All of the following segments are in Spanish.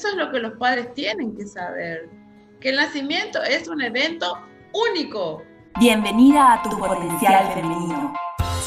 Eso es lo que los padres tienen que saber, que el nacimiento es un evento único. Bienvenida a tu potencial femenino.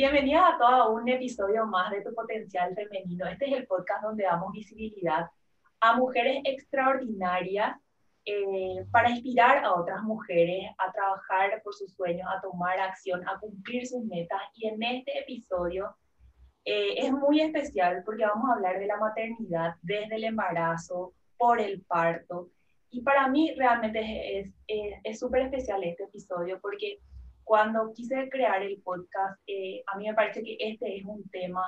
Bienvenida a todo un episodio más de Tu Potencial Femenino. Este es el podcast donde damos visibilidad a mujeres extraordinarias eh, para inspirar a otras mujeres a trabajar por sus sueños, a tomar acción, a cumplir sus metas. Y en este episodio eh, es muy especial porque vamos a hablar de la maternidad desde el embarazo, por el parto. Y para mí realmente es súper es, especial este episodio porque cuando quise crear el podcast, eh, a mí me parece que este es un tema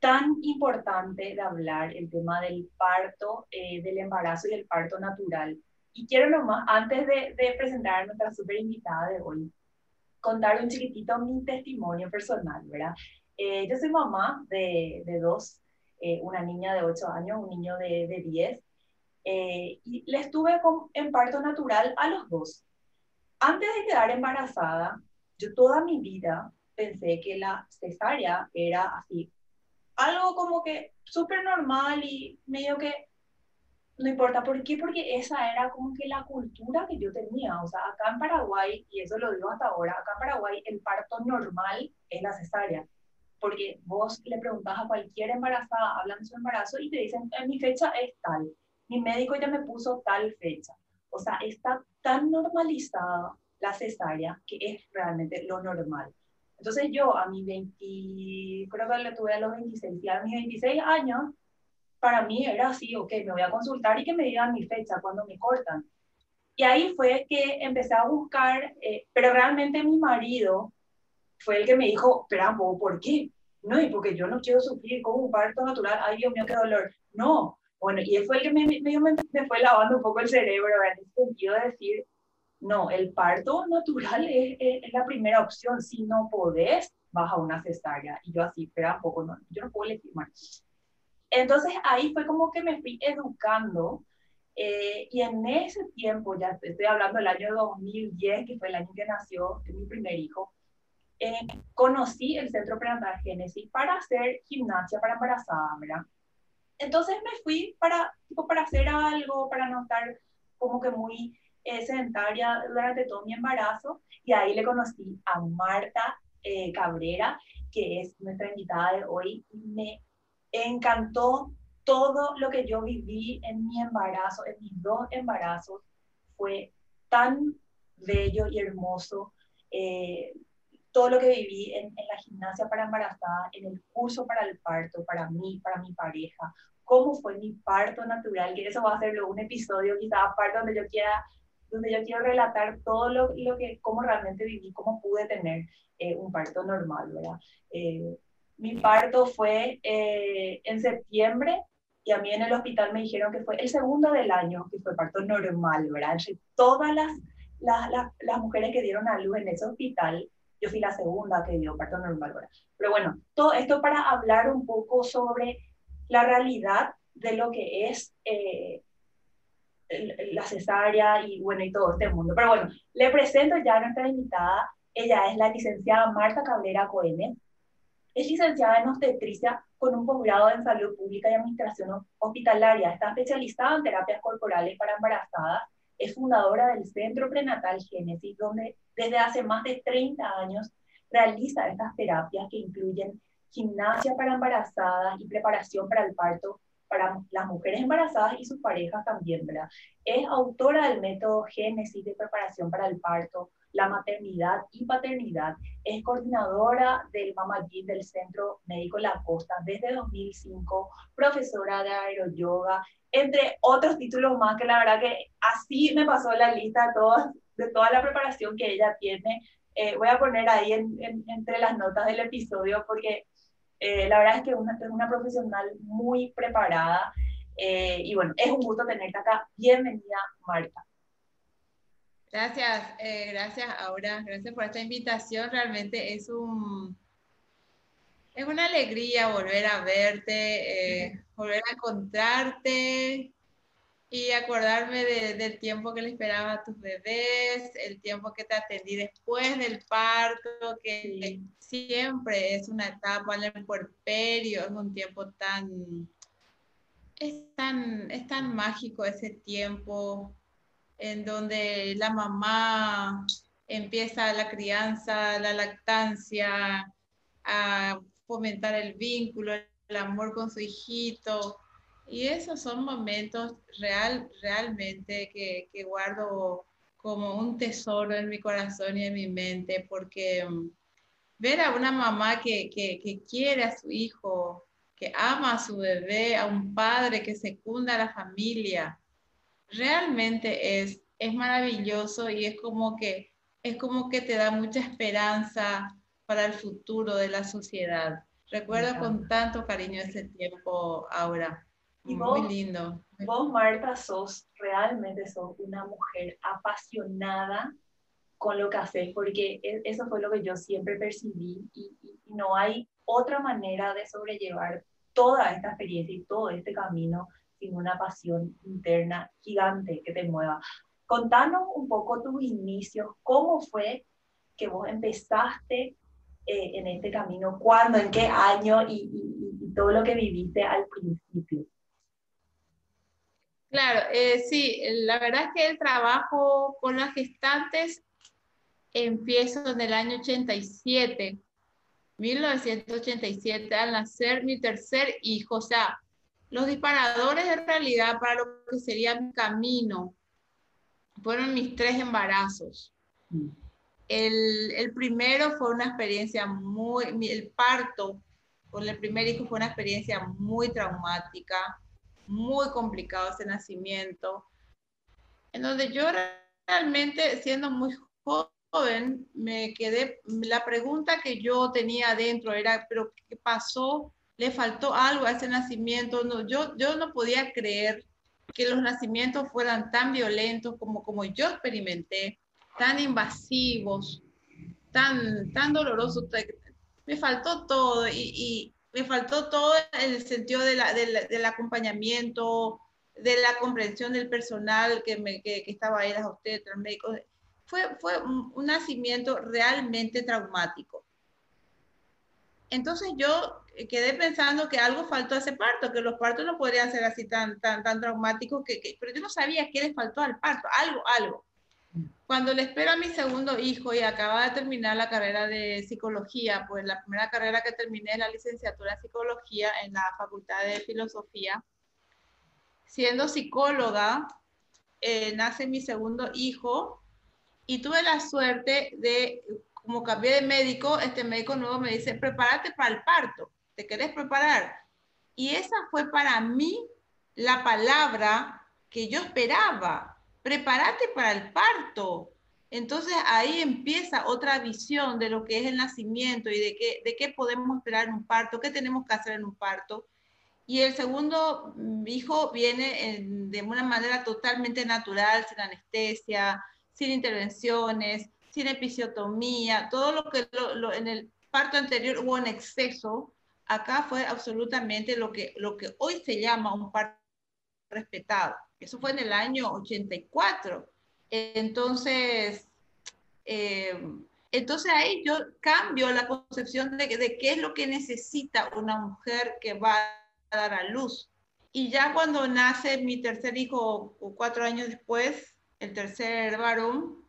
tan importante de hablar, el tema del parto, eh, del embarazo y el parto natural. Y quiero nomás, antes de, de presentar a nuestra super invitada de hoy, contar un chiquitito mi testimonio personal, ¿verdad? Eh, yo soy mamá de, de dos, una niña de 8 años, un niño de, de 10, y les tuve con, en parto natural a los dos antes de quedar embarazada, yo toda mi vida pensé que la cesárea era así, algo como que súper normal y medio que no importa por qué, porque esa era como que la cultura que yo tenía. O sea, acá en Paraguay, y eso lo digo hasta ahora, acá en Paraguay el parto normal es la cesárea. Porque vos le preguntas a cualquier embarazada, hablan de su embarazo y te dicen, mi fecha es tal, mi médico ya me puso tal fecha. O sea, está tan normalizada la cesárea que es realmente lo normal. Entonces yo a mis 20, creo que le tuve a los 26, y a mis 26 años, para mí era así, ok, me voy a consultar y que me digan mi fecha, cuando me cortan. Y ahí fue que empecé a buscar, eh, pero realmente mi marido fue el que me dijo, espera, ¿por qué? No, y porque yo no quiero sufrir con un parto natural, ay Dios mío, qué dolor. No, bueno, y fue el que me, me, me, fue lavando un poco el cerebro en el sentido de decir, no, el parto natural es, es, la primera opción. Si no podés, vas a una cesárea. Y yo así, espera un poco, no, yo no puedo elegir más. Entonces ahí fue como que me fui educando eh, y en ese tiempo, ya estoy hablando del año 2010, que fue el año que nació mi primer hijo, eh, conocí el Centro Prenatal Génesis para hacer gimnasia para embarazada, ¿verdad? Entonces me fui para, tipo, para hacer algo, para no estar como que muy eh, sedentaria durante todo mi embarazo y ahí le conocí a Marta eh, Cabrera, que es nuestra invitada de hoy. Me encantó todo lo que yo viví en mi embarazo, en mis dos embarazos. Fue tan bello y hermoso. Eh, todo lo que viví en, en, la gimnasia para embarazada, en el curso para el parto, para mí, para mi pareja, cómo fue mi parto natural, que eso va a ser un episodio quizá aparte donde yo quiera, donde yo quiero relatar todo lo, lo que, cómo realmente viví, cómo pude tener eh, un parto normal, ¿verdad? Eh, mi parto fue eh, en septiembre y a mí en el hospital me dijeron que fue el segundo del año que fue parto normal, ¿verdad? Entre todas las, las, las, las mujeres que dieron a luz en ese hospital, yo fui la segunda que dio parto normal, ¿verdad? Pero bueno, todo esto para hablar un poco sobre la realidad de lo que es eh, la cesárea y bueno, y todo este mundo. Pero bueno, le presento ya a nuestra invitada. Ella es la licenciada Marta Cabrera Coene. Es licenciada en obstetricia con un posgrado en salud pública y administración hospitalaria. Está especializada en terapias corporales para embarazadas. Es fundadora del Centro Prenatal Génesis, donde desde hace más de 30 años realiza estas terapias que incluyen gimnasia para embarazadas y preparación para el parto para las mujeres embarazadas y sus parejas también, ¿verdad? Es autora del método Génesis de preparación para el parto, la maternidad y paternidad. Es coordinadora del Mama del Centro Médico La Costa desde 2005, profesora de aeroyoga, entre otros títulos más que la verdad que así me pasó la lista de, de toda la preparación que ella tiene. Eh, voy a poner ahí entre las notas del episodio porque eh, la verdad es que una, es una profesional muy preparada Eh, y bueno, es un gusto tenerte acá. Bienvenida, Marta. Gracias, gracias Aura, gracias por esta invitación. Realmente es un es una alegría volver a verte, volver a encontrarte y acordarme del tiempo que le esperaba a tus bebés, el tiempo que te atendí después del parto, que siempre es una etapa en el puerperio, es un tiempo tan, es tan, es tan mágico ese tiempo en donde la mamá empieza la crianza, la lactancia, a fomentar el vínculo, el amor con su hijito. Y esos son momentos real, realmente que, que guardo como un tesoro en mi corazón y en mi mente, porque mm, ver a una mamá que, que, que, quiere a su hijo, que ama a su bebé, a un padre que secunda a la familia, realmente es, es maravilloso y es como que es como que te da mucha esperanza para el futuro de la sociedad. Recuerdo con tanto cariño ese tiempo ahora. Y muy lindo. Vos, Marta, sos realmente sos una mujer apasionada con lo que haces, porque e, eso fue lo que yo siempre percibí y, y, no hay otra manera de sobrellevar toda esta experiencia y todo este camino sin una pasión interna gigante que te mueva. Contanos un poco tus inicios, cómo fue que vos empezaste eh, en este camino, cuándo, en qué año y, y, todo lo que viviste al principio. Claro, eh, sí, la verdad es que el trabajo con las gestantes empiezo en el año 87, 1987, al nacer mi tercer hijo, o sea, los disparadores en realidad para lo que sería mi camino fueron mis tres embarazos. Mm. El, el, primero fue una experiencia muy, el parto con el primer hijo fue una experiencia muy traumática, muy complicado ese nacimiento, en donde yo realmente siendo muy joven me quedé, la pregunta que yo tenía adentro era, pero ¿qué pasó? ¿Le faltó algo a ese nacimiento? No, yo, yo no podía creer que los nacimientos fueran tan violentos como, como yo experimenté, tan invasivos, tan, tan dolorosos. Me faltó todo y, y me faltó todo en el sentido de la, del acompañamiento, de la comprensión del personal que, me, que, estaba ahí, las obstetras, médicos. Fue, fue un, nacimiento realmente traumático. Entonces yo quedé pensando que algo faltó a ese parto, que los partos no podrían ser así tan, tan, tan traumáticos, que, pero yo no sabía qué les faltó al parto, algo, algo. Cuando le espero a mi segundo hijo y acaba de terminar la carrera de psicología, pues la primera carrera que terminé es la licenciatura en psicología en la Facultad de Filosofía. Siendo psicóloga, eh, nace mi segundo hijo y tuve la suerte de, como cambié de médico, este médico nuevo me dice, prepárate para el parto, ¿te querés preparar? Y esa fue para mí la palabra que yo esperaba, prepárate para el parto. Entonces ahí empieza otra visión de lo que es el nacimiento y de qué, de qué podemos esperar en un parto, qué tenemos que hacer en un parto. Y el segundo mm, hijo viene de una manera totalmente natural, sin anestesia, sin intervenciones, sin episiotomía, todo lo que en el parto anterior hubo en exceso, acá fue absolutamente lo que hoy se llama un parto respetado. Eso fue en el año 84. Entonces, eh, entonces ahí yo cambio la concepción de, de qué es lo que necesita una mujer que va a dar a luz. Y ya cuando nace mi tercer hijo, cuatro años después, el tercer varón,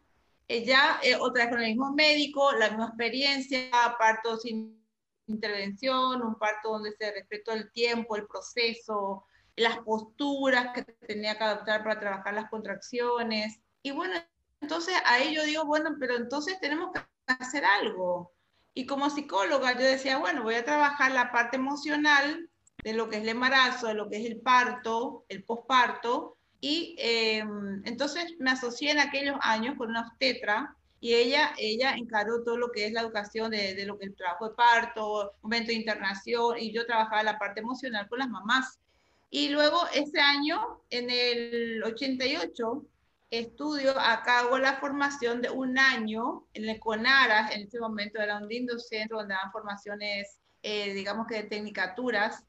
ya eh, otra vez con el mismo médico, la misma experiencia, parto sin intervención, un parto donde se respetó el tiempo, el proceso, las posturas que tenía que adoptar para trabajar las contracciones. Y bueno, entonces ahí yo digo, bueno, pero entonces tenemos que hacer algo. Y como psicóloga yo decía, bueno, voy a trabajar la parte emocional de lo que es el embarazo, de lo que es el parto, el posparto. Y eh, entonces me asocié en aquellos años con una obstetra y ella, ella encaró todo lo que es la educación de lo que es el trabajo de parto, momento de internación, y yo trabajaba la parte emocional con las mamás Y luego ese año, en el 88, estudio, hago la formación de un año en el CONARAS, en ese momento era un lindo centro donde daban formaciones, eh, digamos que de tecnicaturas.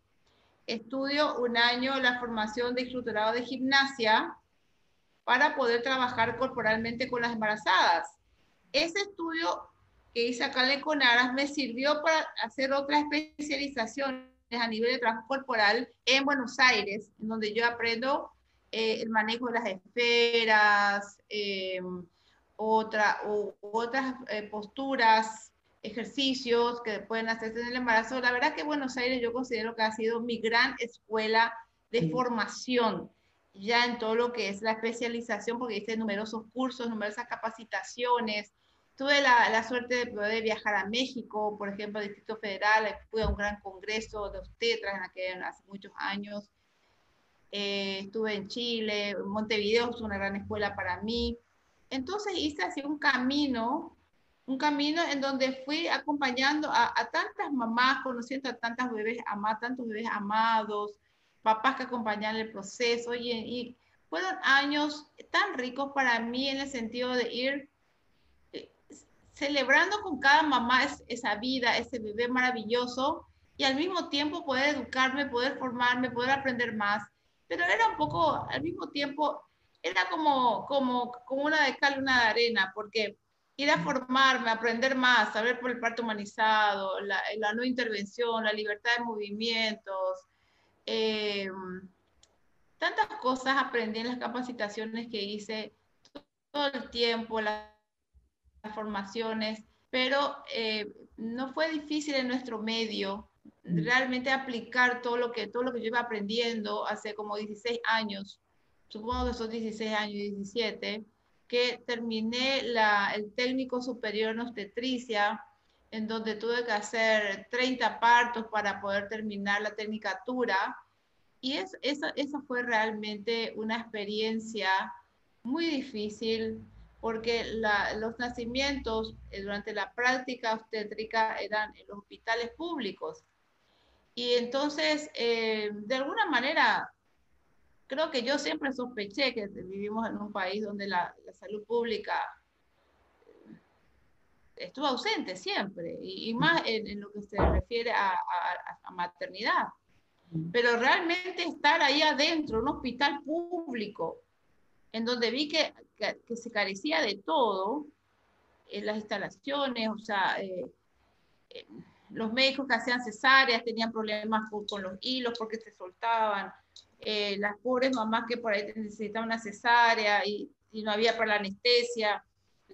Estudio un año la formación de instructorado de gimnasia para poder trabajar corporalmente con las embarazadas. Ese estudio que hice acá en el CONARAS me sirvió para hacer otras especializaciones a nivel de trabajo corporal en Buenos Aires, en donde yo aprendo eh, el manejo de las esferas, eh, otra, otras eh, posturas, ejercicios que pueden hacerse en el embarazo. La verdad que Buenos Aires yo considero que ha sido mi gran escuela de formación ya en todo lo que es la especialización, porque hice numerosos cursos, numerosas capacitaciones. Tuve la, la suerte de poder viajar a México, por ejemplo, al Distrito Federal, fui a un gran congreso de obstetras en aquel, hace muchos años. Eh, estuve en Chile, Montevideo es una gran escuela para mí. Entonces hice así un camino, un camino en donde fui acompañando a, tantas mamás, conociendo a tantas bebés amados, tantos bebés amados, papás que acompañan el proceso y, y fueron años tan ricos para mí en el sentido de ir celebrando con cada mamá esa vida, ese bebé maravilloso y al mismo tiempo poder educarme, poder formarme, poder aprender más. Pero era un poco, al mismo tiempo, era como, como, como una de cal, una de arena, porque ir a formarme, aprender más, saber por el parto humanizado, la, la no intervención, la libertad de movimientos, eh, tantas cosas aprendí en las capacitaciones que hice todo el tiempo, las, formaciones, pero eh, no fue difícil en nuestro medio Mm. realmente aplicar todo lo que todo lo que yo iba aprendiendo hace como 16 años, supongo que son 16 años, 17, que terminé la, el técnico superior en obstetricia, en donde tuve que hacer 30 partos para poder terminar la tecnicatura. Y es, esa, esa fue realmente una experiencia muy difícil porque la, los nacimientos eh, durante la práctica obstétrica eran en los hospitales públicos. Y entonces, eh, de alguna manera, creo que yo siempre sospeché que vivimos en un país donde la, salud pública eh, estuvo ausente siempre, y, más en, lo que se refiere a, maternidad. Pero realmente estar ahí adentro, un hospital público, en donde vi que, que, se carecía de todo, en las instalaciones, o sea, eh, los médicos que hacían cesáreas tenían problemas con, los hilos porque se soltaban. Eh, las pobres mamás que por ahí necesitaban una cesárea y, no había para la anestesia,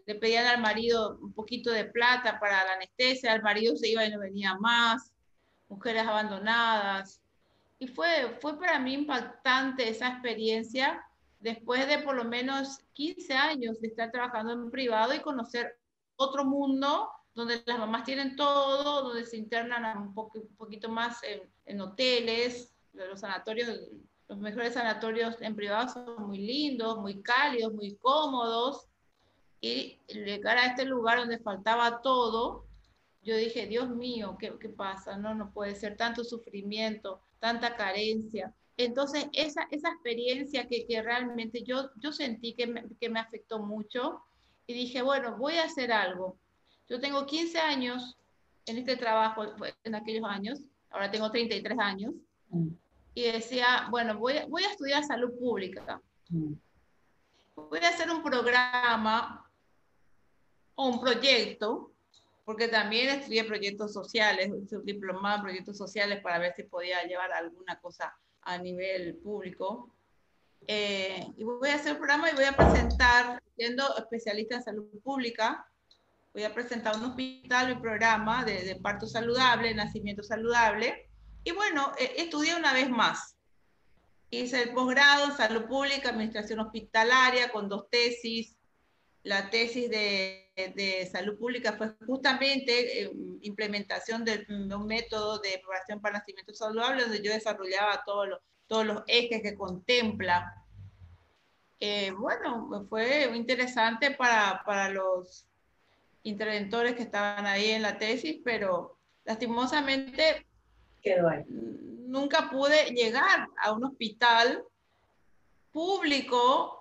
le pedían al marido un poquito de plata para la anestesia, el marido se iba y no venía más, mujeres abandonadas. Y fue, fue para mí impactante esa experiencia después de por lo menos 15 años de estar trabajando en privado y conocer otro mundo donde las mamás tienen todo, donde se internan un, poquito más en, hoteles, los sanatorios, los mejores sanatorios en privado son muy lindos, muy cálidos, muy cómodos. Y llegar a este lugar donde faltaba todo, yo dije, Dios mío, ¿qué, qué pasa? No, no puede ser tanto sufrimiento, tanta carencia. Entonces, esa, esa experiencia que, que realmente yo, yo sentí que me, que me afectó mucho y dije, bueno, voy a hacer algo yo tengo 15 años en este trabajo, en aquellos años, ahora tengo 33 años, mm. y decía, bueno, voy, voy a estudiar salud pública. Mm. Voy a hacer un programa o un proyecto, porque también estudié proyectos sociales, un diplomado en proyectos sociales para ver si podía llevar alguna cosa a nivel público. Eh, y voy a hacer un programa y voy a presentar, siendo especialista en salud pública, voy a presentar un hospital, un programa de, parto saludable, nacimiento saludable. Y bueno, eh, estudié una vez más. Hice el posgrado en salud pública, administración hospitalaria, con dos tesis. La tesis de, de salud pública fue justamente eh, implementación de, un método de programación para nacimiento saludable, donde yo desarrollaba todos los, todos los ejes que contempla. Eh, bueno, fue interesante para, para los interventores que estaban ahí en la tesis, pero lastimosamente quedó ahí. Nunca pude llegar a un hospital público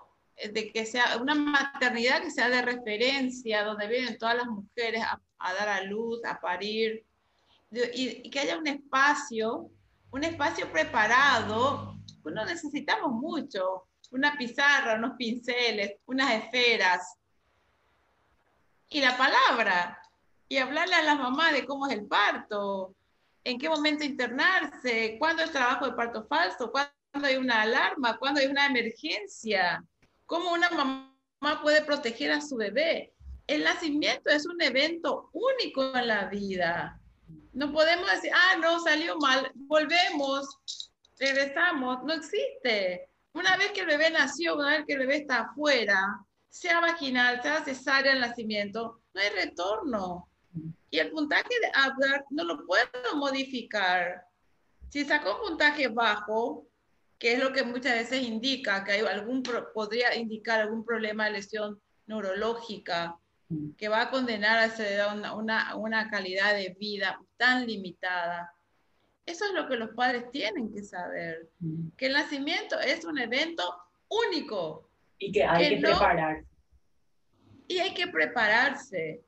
de que sea una maternidad que sea de referencia, donde vienen todas las mujeres a, dar a luz, a parir, y, que haya un espacio, un espacio preparado. No necesitamos mucho, una pizarra, unos pinceles, unas esferas y la palabra y hablarle a las mamás de cómo es el parto, en qué momento internarse, cuándo es trabajo de parto falso, cuándo hay una alarma, cuándo hay una emergencia, cómo una mamá puede proteger a su bebé. El nacimiento es un evento único en la vida. No podemos decir, ah, no, salió mal, volvemos, regresamos. No existe. Una vez que el bebé nació, una vez que el bebé está afuera, sea vaginal, sea cesárea el nacimiento, no hay retorno. Y el puntaje de Apgar no lo puedo modificar. Si sacó un puntaje bajo, que es lo que muchas veces indica que hay algún, podría indicar algún problema de lesión neurológica que va a condenar a una, una, una calidad de vida tan limitada. Eso es lo que los padres tienen que saber, que el nacimiento es un evento único. Y que hay que, prepararse. Y hay que prepararse.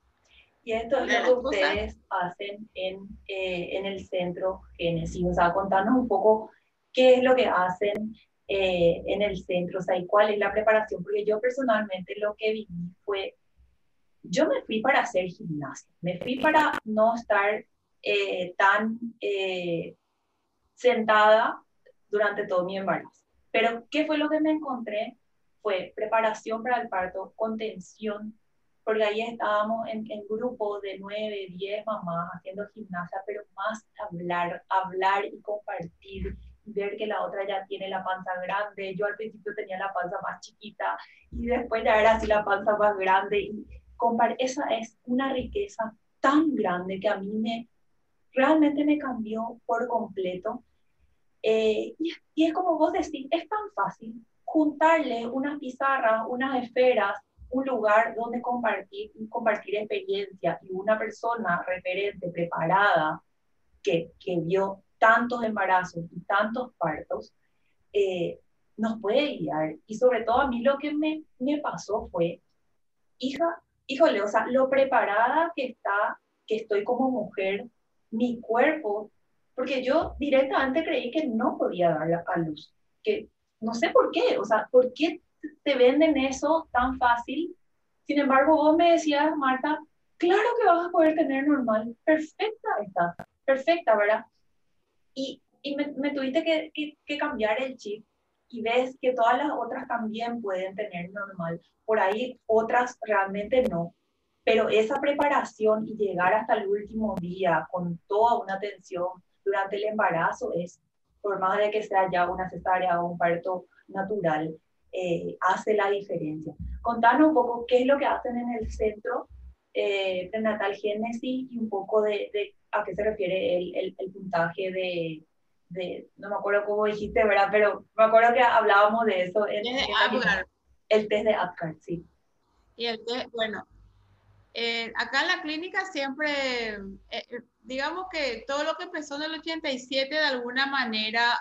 Y esto es lo que ustedes hacen en, eh, en el centro Génesis. O sea, contanos un poco qué es lo que hacen eh, en el centro, o sea, y cuál es la preparación. Porque yo personalmente lo que viví fue, yo me fui para hacer gimnasia, me fui para no estar eh, tan sentada durante todo mi embarazo. Pero, ¿qué fue lo que me encontré? Fue preparación para el parto, contención, porque ahí estábamos en, en grupo de nueve, diez mamás haciendo gimnasia, pero más hablar, hablar y compartir, ver que la otra ya tiene la panza grande. Yo al principio tenía la panza más chiquita y después ya era así la panza más grande. Y esa es una riqueza tan grande que a mí me realmente me cambió por completo. Eh, y, y, es como vos decís, es tan fácil juntarle unas pizarras, unas esferas, un lugar donde compartir, compartir experiencia y una persona referente, preparada, que, que vio tantos embarazos y tantos partos, eh, nos puede guiar. Y sobre todo a mí lo que me, me pasó fue, hija, híjole, o sea, lo preparada que está, que estoy como mujer, mi cuerpo, porque yo directamente creí que no podía dar a luz, que no sé por qué, o sea, ¿por qué te venden eso tan fácil. Sin embargo, vos me decías, Marta, claro que vas a poder tener normal. Perfecta está, perfecta, ¿verdad? Y, y me, me, tuviste que, que, cambiar el chip y ves que todas las otras también pueden tener normal. Por ahí otras realmente no. Pero esa preparación y llegar hasta el último día con toda una atención durante el embarazo es, por más de que sea ya una cesárea o un parto natural, eh, hace la diferencia. Contanos un poco qué es lo que hacen en el centro eh, prenatal Génesis y un poco de, a qué se refiere el, el, puntaje de, de, no me acuerdo cómo dijiste, ¿verdad? Pero me acuerdo que hablábamos de eso. En, el test de Apgar, sí. Y el test, bueno, eh, acá en la clínica siempre, eh, digamos que todo lo que empezó en el 87 de alguna manera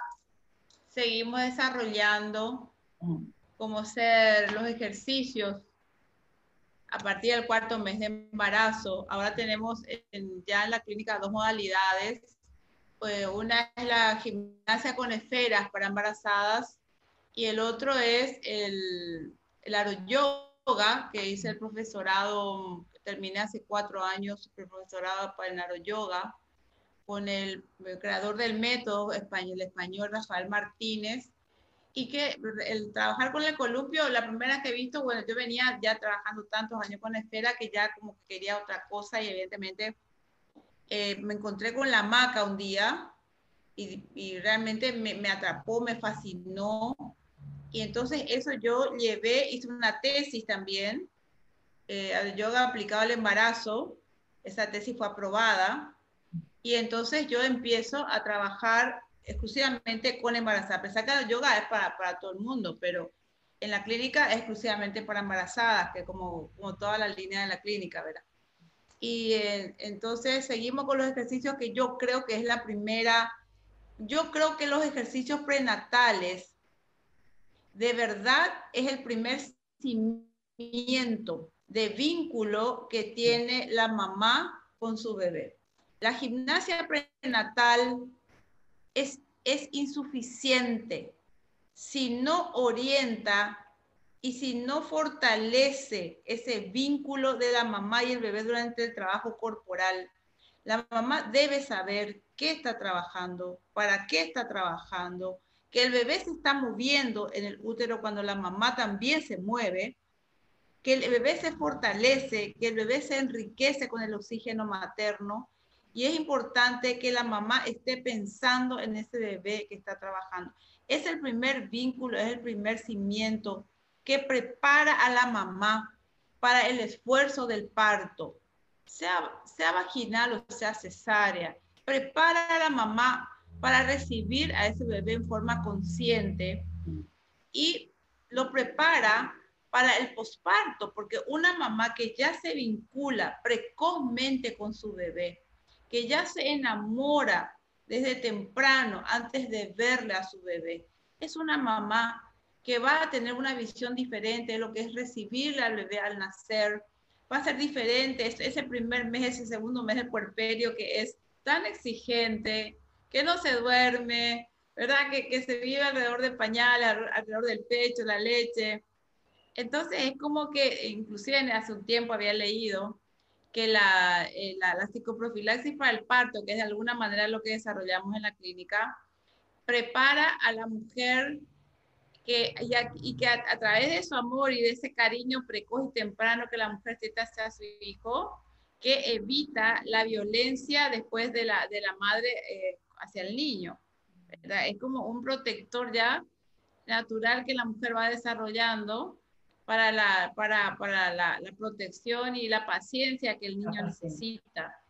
seguimos desarrollando. Mm como ser los ejercicios a partir del cuarto mes de embarazo. Ahora tenemos ya en la clínica dos modalidades. Pues una es la gimnasia con esferas para embarazadas y el otro es el, el yoga que hice el profesorado, terminé hace cuatro años el profesorado para el aro yoga con el, el creador del método español, el español Rafael Martínez y que el trabajar con el columpio, la primera que he visto, bueno, yo venía ya trabajando tantos años con esfera que ya como quería otra cosa y evidentemente eh, me encontré con la maca un día y, y realmente me, me, atrapó, me fascinó. Y entonces eso yo llevé, hice una tesis también, eh, yoga aplicado al embarazo, esa tesis fue aprobada. Y entonces yo empiezo a trabajar exclusivamente con embarazadas. Pensar que el yoga es para, para, todo el mundo, pero en la clínica es exclusivamente para embarazadas, que como, como toda la línea de la clínica, ¿verdad? Y eh, entonces seguimos con los ejercicios que yo creo que es la primera yo creo que los ejercicios prenatales de verdad es el primer cimiento de vínculo que tiene la mamá con su bebé. La gimnasia prenatal es, es insuficiente si no orienta y si no fortalece ese vínculo de la mamá y el bebé durante el trabajo corporal. La mamá debe saber qué está trabajando, para qué está trabajando, que el bebé se está moviendo en el útero cuando la mamá también se mueve, que el bebé se fortalece, que el bebé se enriquece con el oxígeno materno. Y es importante que la mamá esté pensando en ese bebé que está trabajando. Es el primer vínculo, es el primer cimiento que prepara a la mamá para el esfuerzo del parto, sea, sea vaginal o sea cesárea. Prepara a la mamá para recibir a ese bebé en forma consciente y lo prepara para el posparto, porque una mamá que ya se vincula precozmente con su bebé, que ya se enamora desde temprano, antes de verle a su bebé, es una mamá que va a tener una visión diferente de lo que es recibirle al bebé al nacer. Va a ser diferente ese primer mes, ese segundo mes de puerperio que es tan exigente, que no se duerme, ¿verdad? Que, que se vive alrededor del pañal, alrededor del pecho, la leche. Entonces es como que, inclusive hace un tiempo había leído que la, eh, la, la, psicoprofilaxis para el parto, que es de alguna manera lo que desarrollamos en la clínica, prepara a la mujer que, y, que a, través de su amor y de ese cariño precoz y temprano que la mujer sienta hacia su hijo, que evita la violencia después de la, de la madre eh, hacia el niño. Es como un protector ya natural que la mujer va desarrollando para la, para, para la, la protección y la paciencia que el niño necesita.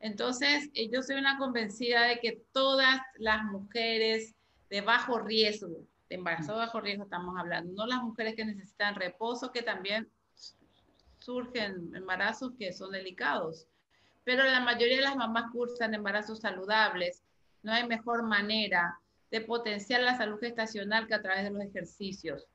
Entonces, eh, yo soy una convencida de que todas las mujeres de bajo riesgo, de embarazo de bajo riesgo estamos hablando, no las mujeres que necesitan reposo, que también surgen embarazos que son delicados, pero la mayoría de las mamás cursan embarazos saludables, no hay mejor manera de potenciar la salud gestacional que a través de los ejercicios.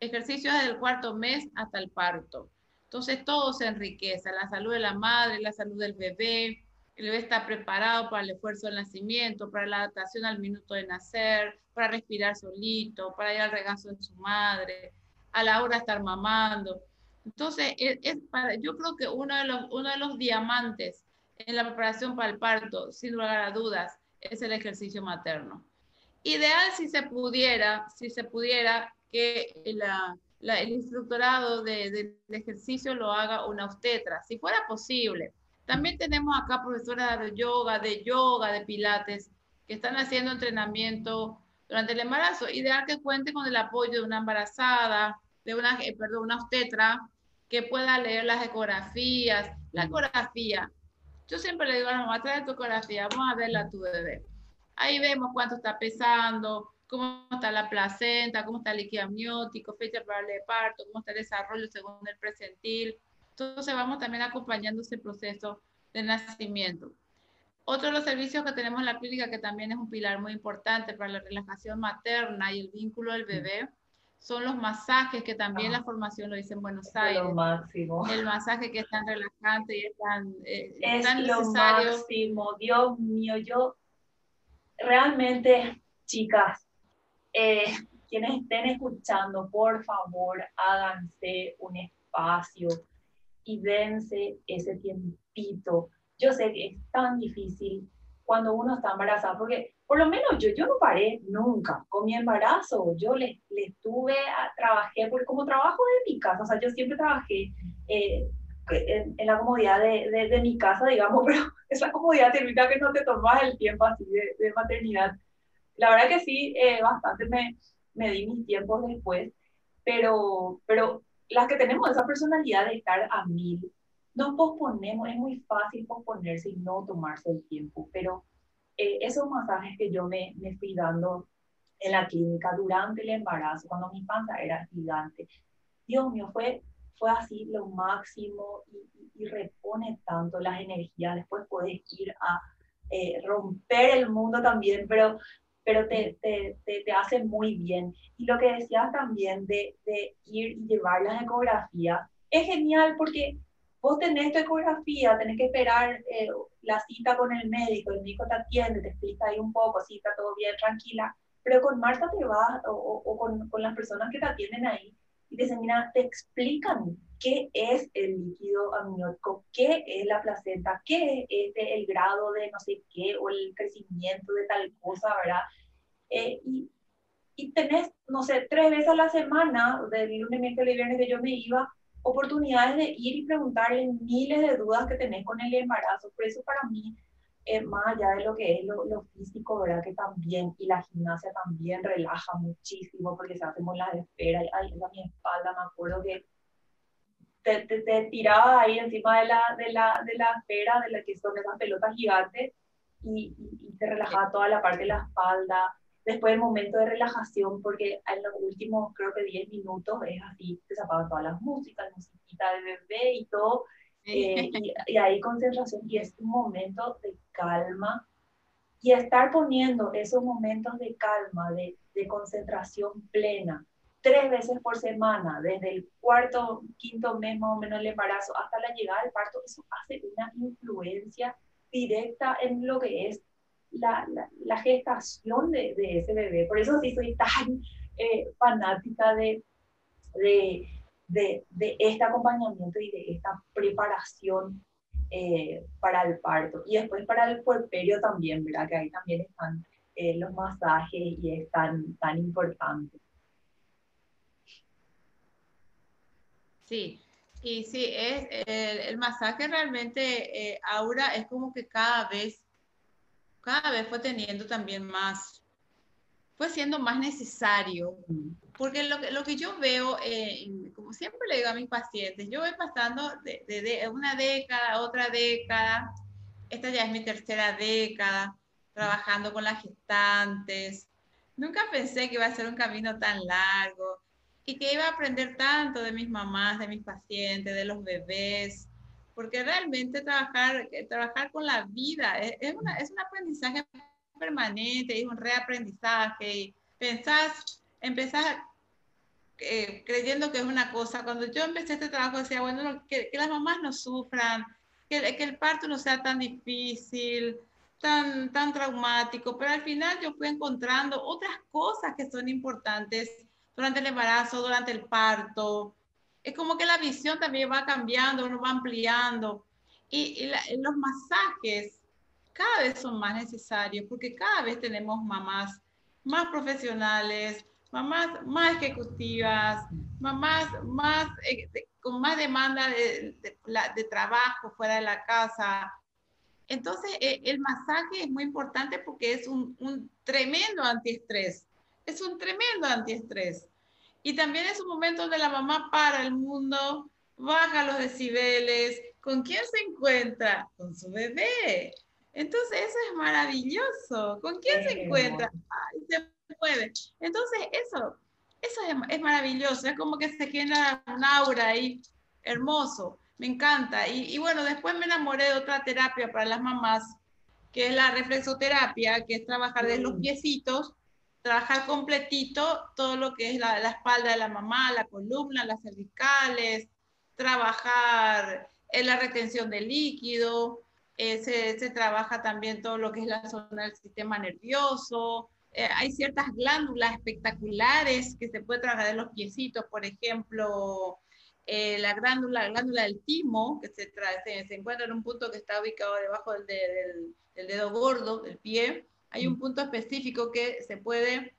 Ejercicios desde el cuarto mes hasta el parto. Entonces todo se enriquece, la salud de la madre, la salud del bebé, el bebé está preparado para el esfuerzo del nacimiento, para la adaptación al minuto de nacer, para respirar solito, para ir al regazo de su madre, a la hora de estar mamando. Entonces, es, para, yo creo que uno de, los, uno de los diamantes en la preparación para el parto, sin lugar a dudas, es el ejercicio materno. Ideal si se pudiera, si se pudiera que la, el instructorado de, de, de, ejercicio lo haga una obstetra, si fuera posible. También tenemos acá profesoras de yoga, de yoga, de pilates, que están haciendo entrenamiento durante el embarazo. Ideal que cuente con el apoyo de una embarazada, de una, eh, perdón, una obstetra, que pueda leer las ecografías. La ecografía, yo siempre le digo a la mamá, trae tu ecografía, vamos a verla a tu bebé. Ahí vemos cuánto está pesando, cómo está la placenta, cómo está el líquido amniótico, fecha probable de parto, cómo está el desarrollo según el presentil. Entonces vamos también acompañando ese proceso de nacimiento. Otro de los servicios que tenemos en la clínica, que también es un pilar muy importante para la relajación materna y el vínculo del bebé, son los masajes, que también la formación lo dice en Buenos Aires. Lo máximo. El masaje que es tan relajante y es tan, eh, es lo máximo, Dios mío, yo realmente, chicas, eh, quienes estén escuchando, por favor, háganse un espacio y dense ese tiempito. Yo sé que es tan difícil cuando uno está embarazada, porque por lo menos yo, yo no paré nunca con mi embarazo. Yo le, le estuve, a, trabajé, porque como trabajo de mi casa, o sea, yo siempre trabajé eh, en, en, la comodidad de, de, de, mi casa, digamos, pero esa comodidad significa que no te tomas el tiempo así de, de maternidad. La verdad que sí, eh, bastante me, me di mis tiempos después, pero, pero las que tenemos esa personalidad de estar a mil, no posponemos, es muy fácil posponerse y no tomarse el tiempo, pero eh, esos masajes que yo me, me fui dando en la clínica durante el embarazo, cuando mi panza era gigante, Dios mío, fue, fue así lo máximo y, y repone tanto las energías, después puedes ir a, eh, romper el mundo también, pero, pero te, te, te, hace muy bien. Y lo que decías también de, de ir y llevar las ecografías, es genial porque vos tenés tu ecografía, tenés que esperar eh, la cita con el médico, el médico te atiende, te explica ahí un poco, si está todo bien, tranquila, pero con Marta te vas, o, o con, con, las personas que te atienden ahí, y te dicen, mira, te explican qué es el líquido amniótico, qué es la placenta, qué es el grado de no sé qué, o el crecimiento de tal cosa, ¿verdad? Eh, y, y tenés, no sé, tres veces a la semana, del lunes, miércoles y viernes que yo me iba, oportunidades de ir y preguntarle miles de dudas que tenés con el embarazo. Por eso para mí, eh, más allá de lo que es lo, físico, ¿verdad? Que también, y la gimnasia también relaja muchísimo porque se hacemos las esferas, ahí en mi espalda, me acuerdo que te, te, te tiraba ahí encima de la, de la, de la esfera, de la que son esas pelotas gigantes, y, y, te relajaba toda la parte de la espalda, Después el momento de relajación, porque en los últimos creo que 10 minutos es así, te apagan todas las músicas, musiquita de bebé y todo, eh, y, y, hay concentración y es un momento de calma. Y estar poniendo esos momentos de calma, de, de concentración plena, tres veces por semana, desde el cuarto, quinto mes más o menos del embarazo hasta la llegada al parto, eso hace una influencia directa en lo que es la, la, gestación de, de, ese bebé. Por eso sí soy tan eh, fanática de, de, de, de, este acompañamiento y de esta preparación eh, para el parto. Y después para el puerperio también, ¿verdad? Que ahí también están eh, los masajes y es tan, tan importante. Sí, y sí, es, el, el masaje realmente, Aura, es como que cada vez cada vez fue teniendo también más, fue siendo más necesario, porque lo que, lo que yo veo, eh, como siempre le digo a mis pacientes, yo voy pasando de, de, una década otra década, esta ya es mi tercera década, trabajando con las gestantes, nunca pensé que iba a ser un camino tan largo y que iba a aprender tanto de mis mamás, de mis pacientes, de los bebés, porque realmente trabajar, eh, trabajar con la vida es, es, una, es un aprendizaje permanente, es un reaprendizaje. Y pensás, empezás eh, creyendo que es una cosa. Cuando yo empecé este trabajo decía, bueno, que, que las mamás no sufran, que, que, el parto no sea tan difícil, tan, tan traumático, pero al final yo fui encontrando otras cosas que son importantes durante el embarazo, durante el parto, es como que la visión también va cambiando, uno va ampliando. Y, los masajes cada vez son más necesarios porque cada vez tenemos mamás más profesionales, mamás más ejecutivas, mamás más, eh, con más demanda de, de, trabajo fuera de la casa. Entonces, eh, el masaje es muy importante porque es un, un tremendo antiestrés. Es un tremendo antiestrés. Y también es un momento donde la mamá para el mundo, baja los decibeles. ¿Con quién se encuentra? Con su bebé. Entonces, eso es maravilloso. ¿Con quién se encuentra? Ay, se mueve. Entonces, eso, eso es, maravilloso. Es como que se genera un aura ahí hermoso. Me encanta. Y, y, bueno, después me enamoré de otra terapia para las mamás, que es la reflexoterapia, que es trabajar de los mm. piecitos trabajar completito todo lo que es la, espalda de la mamá, la columna, las cervicales, trabajar en la retención de líquido, eh, se, trabaja también todo lo que es la zona del sistema nervioso. Eh, hay ciertas glándulas espectaculares que se puede trabajar en los piecitos, por ejemplo, eh, la glándula, glándula del timo, que se, se, encuentra en un punto que está ubicado debajo del, del dedo gordo del pie, hay un punto específico que se puede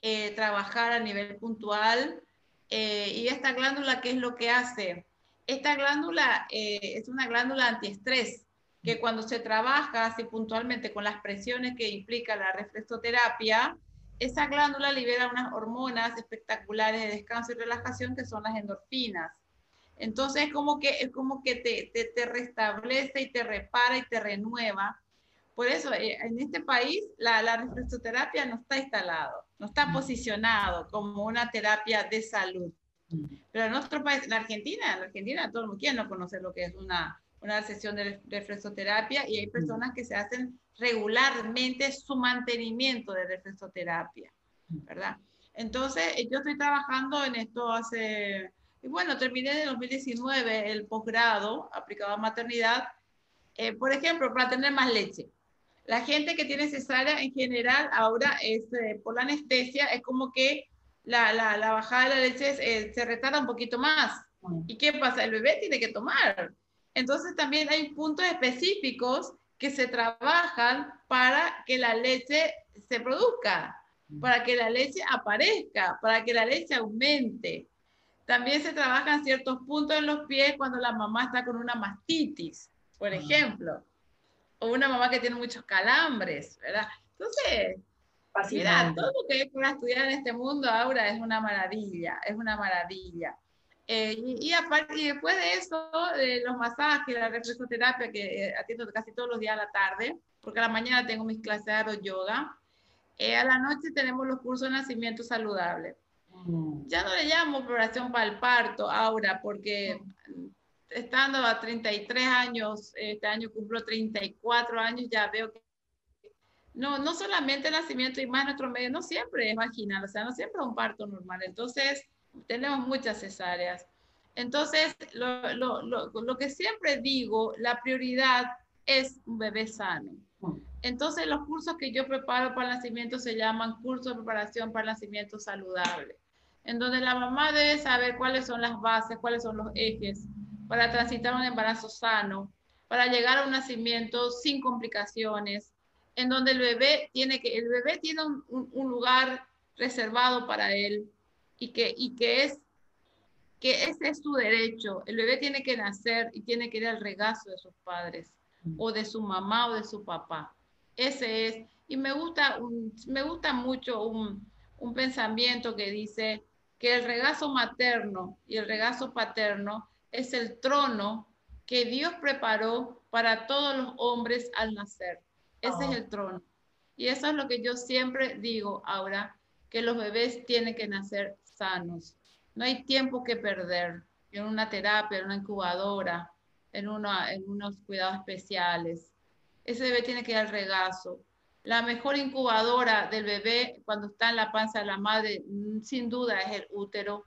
eh, trabajar a nivel puntual. Eh, y esta glándula, ¿qué es lo que hace? Esta glándula eh, es una glándula antiestrés, que cuando se trabaja así puntualmente con las presiones que implica la reflexoterapia, esa glándula libera unas hormonas espectaculares de descanso y relajación que son las endorfinas. Entonces es como que, es como que te, te, te restablece y te repara y te renueva por eso, eh, en este país, la, la reflexoterapia no está instalado, no está posicionado como una terapia de salud. Pero en nuestro país, en Argentina, en Argentina todo el mundo quiere no conocer lo que es una una sesión de reflexoterapia y hay personas que se hacen regularmente su mantenimiento de reflexoterapia, ¿verdad? Entonces, yo estoy trabajando en esto hace, y bueno, terminé en 2019 el posgrado aplicado a maternidad, eh, por ejemplo, para tener más leche. La gente que tiene cesárea en general ahora es eh, por la anestesia, es como que la, la, la bajada de la leche eh, se retarda un poquito más. ¿Y qué pasa? El bebé tiene que tomar. Entonces también hay puntos específicos que se trabajan para que la leche se produzca, para que la leche aparezca, para que la leche aumente. También se trabajan ciertos puntos en los pies cuando la mamá está con una mastitis, por ejemplo, o una mamá que tiene muchos calambres, ¿verdad? Entonces, mira, todo lo que hay para estudiar en este mundo ahora es una maravilla, es una maravilla. Eh, y, aparte, y después de eso, de los masajes, la reflexoterapia que eh, atiendo casi todos los días a la tarde, porque a la mañana tengo mis clases de yoga, eh, a la noche tenemos los cursos de nacimiento saludable. Mm. Ya no le llamo operación para el parto, ahora, porque estando a 33 años, este año cumplo 34 años, ya veo que no, no solamente el nacimiento y más nuestro medio, no siempre es vaginal, o sea, no siempre es un parto normal. Entonces, tenemos muchas cesáreas. Entonces, lo, lo, lo, lo, que siempre digo, la prioridad es un bebé sano. Entonces, los cursos que yo preparo para el nacimiento se llaman cursos de preparación para el nacimiento saludable, en donde la mamá debe saber cuáles son las bases, cuáles son los ejes para transitar un embarazo sano, para llegar a un nacimiento sin complicaciones, en donde el bebé tiene que, el bebé tiene un, un, un lugar reservado para él, y que, y que es que ese es su derecho. El bebé tiene que nacer y tiene que ir al regazo de sus padres mm. o de su mamá o de su papá. Ese es. Y me gusta, me gusta mucho un, un pensamiento que dice que el regazo materno y el regazo paterno es el trono que Dios preparó para todos los hombres al nacer. Ese es oh. el trono. Y eso es lo que yo siempre digo ahora, que los bebés tienen que nacer sanos. No hay tiempo que perder en una terapia, en una incubadora, en, una, en unos cuidados especiales. Ese bebé tiene que ir al regazo. La mejor incubadora del bebé cuando está en la panza de la madre, mm, sin duda, es el útero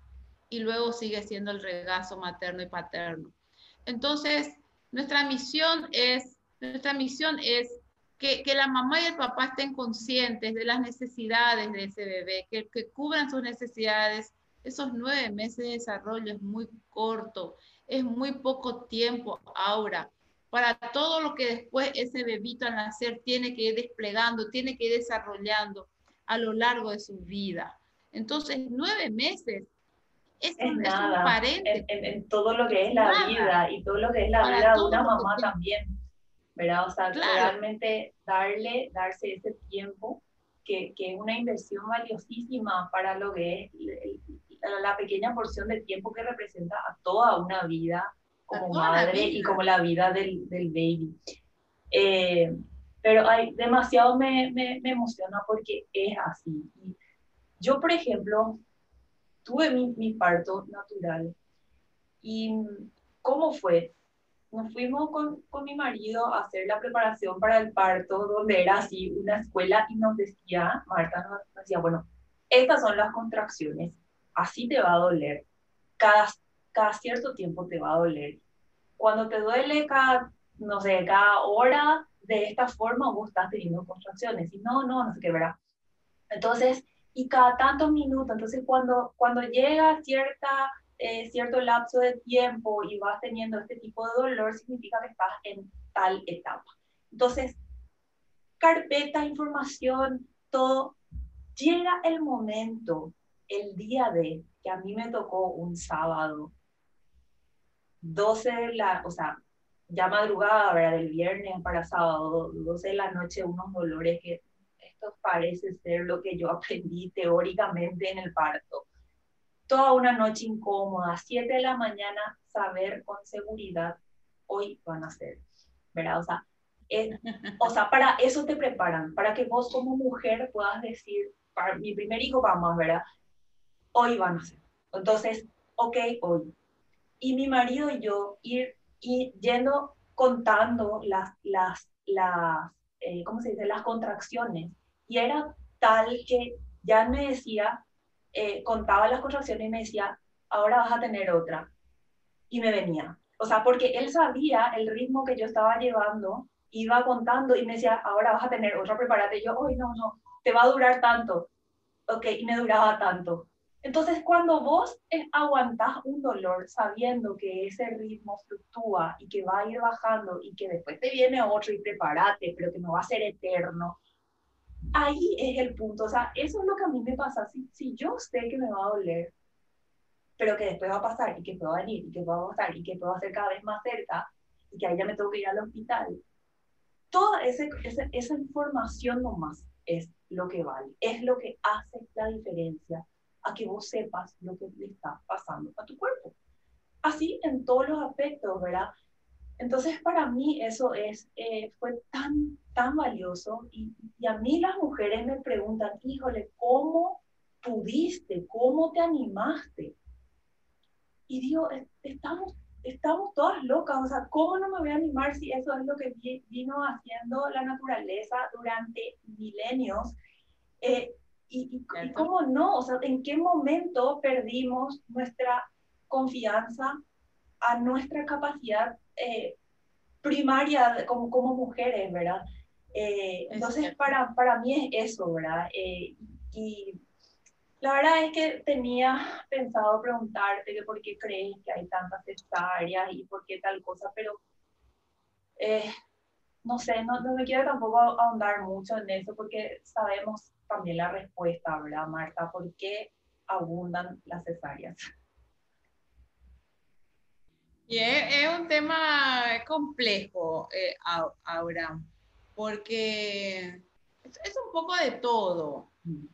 y luego sigue siendo el regazo materno y paterno. Entonces, nuestra misión es, nuestra misión es que, que, la mamá y el papá estén conscientes de las necesidades de ese bebé, que, que cubran sus necesidades. Esos nueve meses de desarrollo es muy corto, es muy poco tiempo. Ahora para todo lo que después ese bebito al nacer tiene que ir desplegando, tiene que ir desarrollando a lo largo de su vida. Entonces, nueve meses es, es nada. en, en, todo lo que es la vida y todo lo que es la vida de una mamá también ¿verdad? O sea, realmente darle, darse ese tiempo, que, que, es una inversión valiosísima para lo que es la pequeña porción de tiempo que representa a toda una vida como madre y como la vida del, del baby. Eh, pero hay, demasiado me, me, me, emociona porque es así. yo, por ejemplo, tuve mi, mi parto natural y ¿cómo fue? Nos fuimos con, con, mi marido a hacer la preparación para el parto, donde era así una escuela y nos decía, Marta nos decía, bueno, estas son las contracciones, así te va a doler, cada, cada cierto tiempo te va a doler. Cuando te duele cada, no sé, cada hora, de esta forma vos estás teniendo contracciones. Y no, no, no sé qué, ¿verdad? Entonces, y cada tantos minutos, entonces cuando, cuando llega cierta eh, cierto lapso de tiempo y vas teniendo este tipo de dolor, significa que estás en tal etapa. Entonces, carpeta, información, todo. Llega el momento, el día de, que a mí me tocó un sábado, 12 de la, o sea, ya madrugada, ¿verdad? Del viernes para sábado, 12 de la noche, unos dolores que esto parece ser lo que yo aprendí teóricamente en el parto toda una noche incómoda, 7 de la mañana, saber con seguridad, hoy van a ser, ¿verdad? O sea, o sea, para eso te preparan, para que vos como mujer puedas decir, para mi primer hijo vamos, ¿verdad? Hoy van a ser. Entonces, ok, hoy. Y mi marido y yo ir, y yendo contando las, las, las eh, ¿cómo se dice?, las contracciones. Y era tal que ya me decía, eh, contaba las contracciones y me decía, ahora vas a tener otra. Y me venía. O sea, porque él sabía el ritmo que yo estaba llevando, iba contando y me decía, ahora vas a tener otra, prepárate. Y yo, hoy no, no, te va a durar tanto. Ok, y me duraba tanto. Entonces, cuando vos aguantás un dolor sabiendo que ese ritmo fluctúa y que va a ir bajando y que después te viene otro y prepárate, pero que no va a ser eterno, ahí es el punto. O sea, eso es lo que a mí me pasa. Si, si yo sé que me va a doler, pero que después va a pasar y que puedo venir y que puedo pasar y que puedo hacer cada vez más cerca y que ahí ya me tengo que ir al hospital, toda ese, esa información nomás es lo que vale, es lo que hace la diferencia a que vos sepas lo que le está pasando a tu cuerpo. Así en todos los aspectos, ¿verdad? Entonces, para mí eso es, eh, fue tan, tan valioso y, y, a mí las mujeres me preguntan, híjole, ¿cómo pudiste? ¿Cómo te animaste? Y digo, estamos, estamos todas locas, o sea, ¿cómo no me voy a animar si eso es lo que vino haciendo la naturaleza durante milenios? Eh, y, y, cómo no, o sea, ¿en qué momento perdimos nuestra confianza a nuestra capacidad eh, primaria como, como mujeres, ¿verdad? Eh, entonces, para, para mí es eso, ¿verdad? Eh, y la verdad es que tenía pensado preguntarte que por qué crees que hay tantas cesáreas y por qué tal cosa, pero no sé, no, no me quiero tampoco ahondar mucho en eso porque sabemos también la respuesta, ¿verdad, Marta? ¿Por qué abundan las cesáreas? Y es, un tema complejo eh, ahora, porque es, un poco de todo. Mm.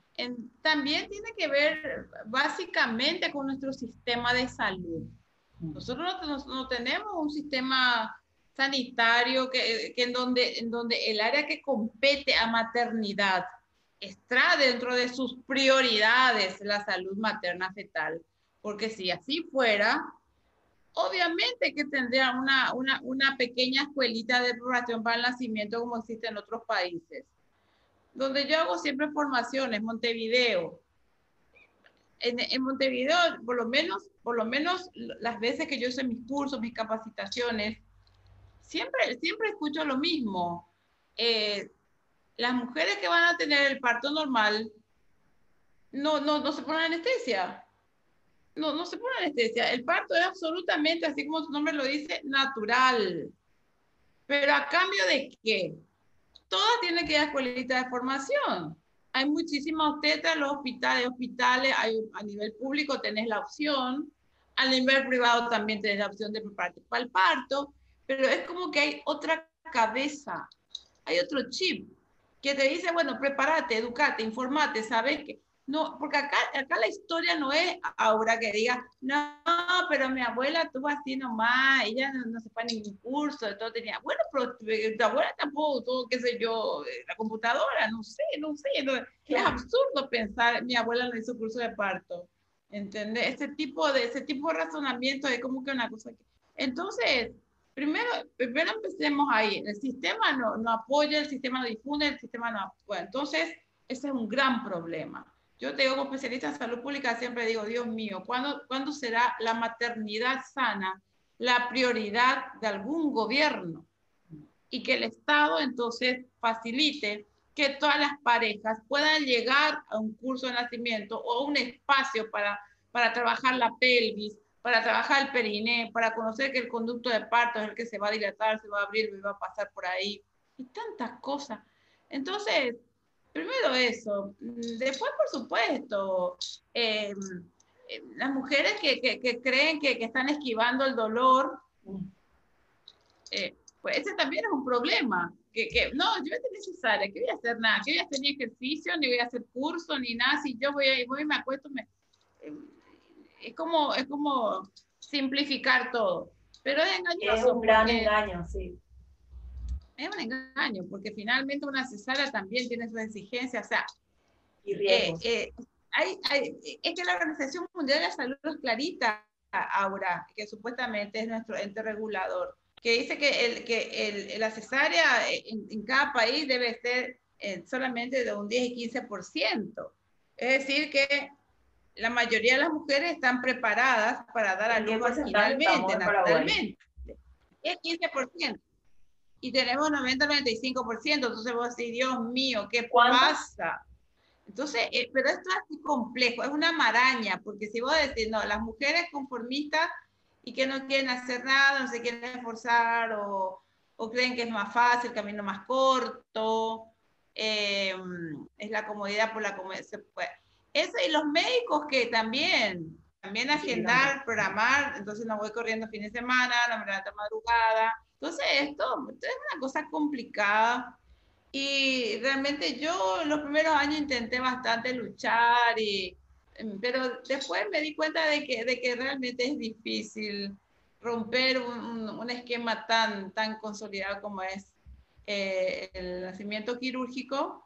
también tiene que ver básicamente con nuestro sistema de salud. Mm. Nosotros no, tenemos un sistema sanitario que, que, en, donde, en donde el área que compete a maternidad está dentro de sus prioridades la salud materna fetal. Porque si así fuera, Obviamente que tendría una, una, una pequeña escuelita de preparación para el nacimiento como existe en otros países, donde yo hago siempre formaciones, Montevideo. En, en, Montevideo, por lo menos, por lo menos las veces que yo hice mis cursos, mis capacitaciones, siempre, siempre escucho lo mismo. Eh, las mujeres que van a tener el parto normal no, no, no se ponen anestesia no, no se pone anestesia. El parto es absolutamente, así como su nombre lo dice, natural. Pero a cambio de qué? Todas tienen que ir a escuelita de formación. Hay muchísimas obstetras en los hospitales, hospitales, hay, a nivel público tenés la opción, a nivel privado también tenés la opción de prepararte para el parto, pero es como que hay otra cabeza, hay otro chip que te dice, bueno, prepárate, educate, informate, sabes que no, porque acá, acá la historia no es ahora que diga, no, pero mi abuela tuvo así nomás, ella no, se fue a ningún curso, todo tenía, bueno, pero tu abuela tampoco tuvo, qué sé yo, la computadora, no sé, no sé, es absurdo pensar, mi abuela no hizo curso de parto, ¿entendés? Ese tipo de, ese tipo de razonamiento es como que una cosa que... Entonces, primero, primero empecemos ahí, el sistema no, no apoya, el sistema no difunde, el sistema no apoya, entonces, ese es un gran problema. Yo te digo, como especialista en salud pública, siempre digo, Dios mío, ¿cuándo, ¿cuándo será la maternidad sana la prioridad de algún gobierno? Y que el Estado entonces facilite que todas las parejas puedan llegar a un curso de nacimiento o un espacio para, para trabajar la pelvis, para trabajar el periné, para conocer que el conducto de parto es el que se va a dilatar, se va a abrir, va a pasar por ahí, y tantas cosas. Entonces, Primero eso. Después, por supuesto, em, las mujeres que, que, creen que, que, están esquivando el dolor, eh, pues ese también es un problema. Que, que, no, yo a tener cesárea, ¿qué voy a hacer? Nada, que voy a hacer ni ejercicio, ni voy a hacer curso, ni nada. Si yo voy, voy y me acuesto, me, em, es, como, es como simplificar todo. Pero es engañoso. Es un gran engaño, sí es un engaño, porque finalmente una cesárea también tiene sus exigencias, o sea, y eh, eh, hay, hay, es que la Organización Mundial de la Salud es clarita ahora, que supuestamente es nuestro ente regulador, que dice que, el, que el, la cesárea en, en, cada país debe ser eh, solamente de un 10 y 15%. Es decir, que la mayoría de las mujeres están preparadas para dar a luz vaginalmente, naturalmente. Es 15%. Y tenemos 90-95%. Entonces vos decís, Dios mío, ¿qué pasa? Entonces, eh, pero esto es así complejo, es una maraña, porque si vos decís, no, las mujeres conformistas y que no quieren hacer nada, no se quieren esforzar o, o creen que es más fácil, el camino más corto, eh, es la comodidad por la comodidad. Se puede. Eso y los médicos que también, también agendar, programar, entonces no voy corriendo fin de semana, no me levanto madrugada. Entonces esto, esto es una cosa complicada y realmente yo los primeros años intenté bastante luchar, y, em, pero después me di cuenta de que, de que realmente es difícil romper un, un esquema tan, tan consolidado como es eh, el nacimiento quirúrgico.